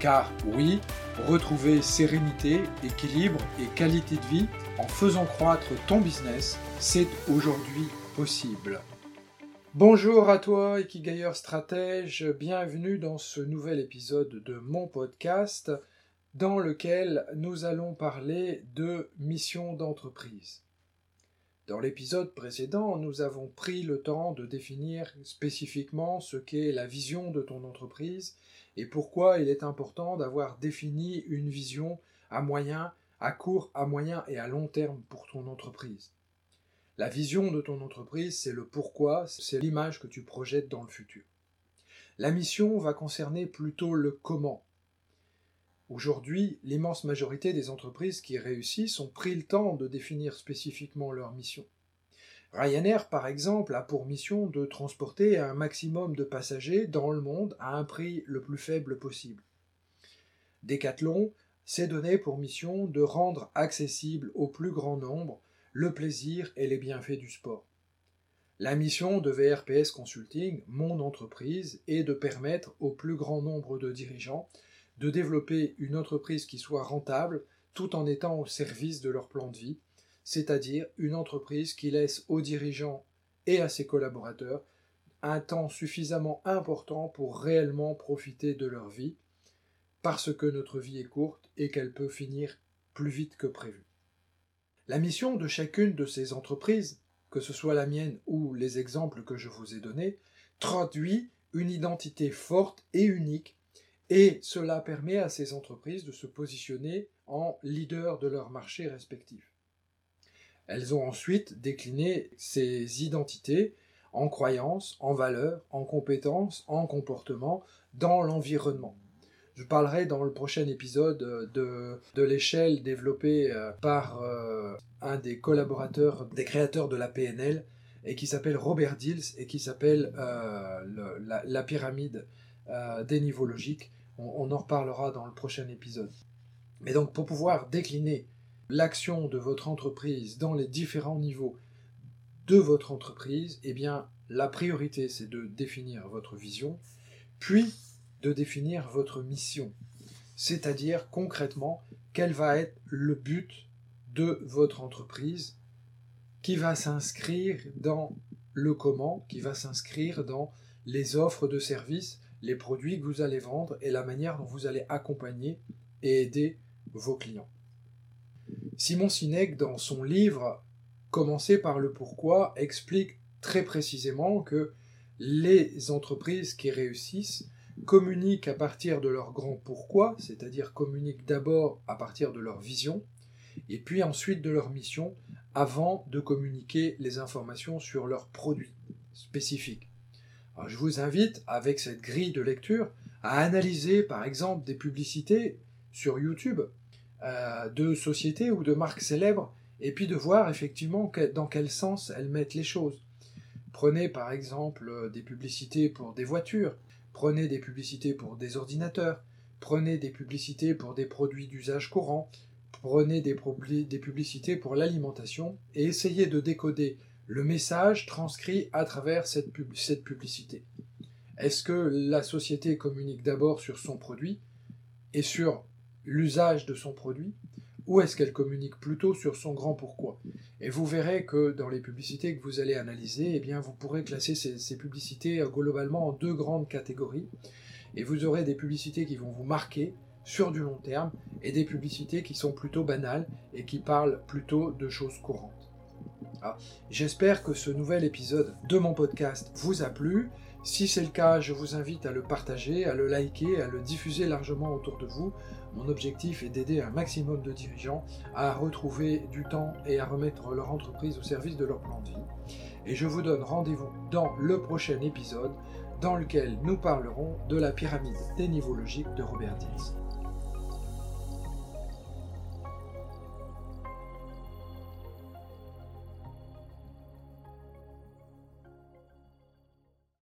Car oui, retrouver sérénité, équilibre et qualité de vie en faisant croître ton business, c'est aujourd'hui possible. Bonjour à toi, Ikigayer Stratège, bienvenue dans ce nouvel épisode de mon podcast dans lequel nous allons parler de mission d'entreprise. Dans l'épisode précédent, nous avons pris le temps de définir spécifiquement ce qu'est la vision de ton entreprise et pourquoi il est important d'avoir défini une vision à moyen, à court, à moyen et à long terme pour ton entreprise. La vision de ton entreprise, c'est le pourquoi, c'est l'image que tu projettes dans le futur. La mission va concerner plutôt le comment. Aujourd'hui, l'immense majorité des entreprises qui réussissent ont pris le temps de définir spécifiquement leur mission. Ryanair, par exemple, a pour mission de transporter un maximum de passagers dans le monde à un prix le plus faible possible. Decathlon s'est donné pour mission de rendre accessible au plus grand nombre le plaisir et les bienfaits du sport. La mission de VRPS Consulting, mon entreprise, est de permettre au plus grand nombre de dirigeants de développer une entreprise qui soit rentable tout en étant au service de leur plan de vie, c'est-à-dire une entreprise qui laisse aux dirigeants et à ses collaborateurs un temps suffisamment important pour réellement profiter de leur vie, parce que notre vie est courte et qu'elle peut finir plus vite que prévu. La mission de chacune de ces entreprises, que ce soit la mienne ou les exemples que je vous ai donnés, traduit une identité forte et unique, et cela permet à ces entreprises de se positionner en leader de leur marché respectif. Elles ont ensuite décliné ces identités en croyances, en valeurs, en compétences, en comportements, dans l'environnement. Je parlerai dans le prochain épisode de, de l'échelle développée euh, par euh, un des collaborateurs, des créateurs de la PNL, et qui s'appelle Robert Dills, et qui s'appelle euh, la, pyramide des niveaux logiques. On, en reparlera dans le prochain épisode. Mais donc pour pouvoir décliner l'action de votre entreprise dans les différents niveaux de votre entreprise, eh bien, la priorité, c'est de définir votre vision, puis de définir votre mission. C'est-à-dire, concrètement, quel va être le but de votre entreprise qui va s'inscrire dans le comment, qui va s'inscrire dans les offres de services, les produits que vous allez vendre et la manière dont vous allez accompagner et aider vos clients. Simon Sinek, dans son livre Commencer par le pourquoi, explique très précisément que les entreprises qui réussissent communiquent à partir de leur grand pourquoi, c'est-à-dire communiquent d'abord à partir de leur vision, et puis ensuite de leur mission, avant de communiquer les informations sur leurs produits spécifiques. Je vous invite, avec cette grille de lecture, à analyser par exemple des publicités sur YouTube euh, de sociétés ou de marques célèbres, et puis de voir effectivement dans quel sens elles mettent les choses. Prenez par exemple euh, des publicités pour des voitures, prenez des publicités pour des ordinateurs, prenez des publicités pour des produits d'usage courant, prenez des publicités pour l'alimentation, et essayez de décoder le message transcrit à travers cette, publicité. Est-ce que la société communique d'abord sur son produit et sur l'usage de son produit ou est-ce qu'elle communique plutôt sur son grand pourquoi? Et vous verrez que dans les publicités que vous allez analyser, eh vous pourrez classer ces, publicités euh, globalement en deux grandes catégories. Et vous aurez des publicités qui vont vous marquer sur du long terme et des publicités qui sont plutôt banales et qui parlent plutôt de choses courantes. J'espère que ce nouvel épisode de mon podcast vous a plu. Si c'est le cas, je vous invite à le partager, à le liker, à le diffuser largement autour de vous. Mon objectif est d'aider un maximum de dirigeants à retrouver du temps et à remettre leur entreprise au service de leur plan de vie. Et je vous donne rendez-vous dans le prochain épisode dans lequel nous parlerons de la pyramide des niveaux logiques de Robert Dills.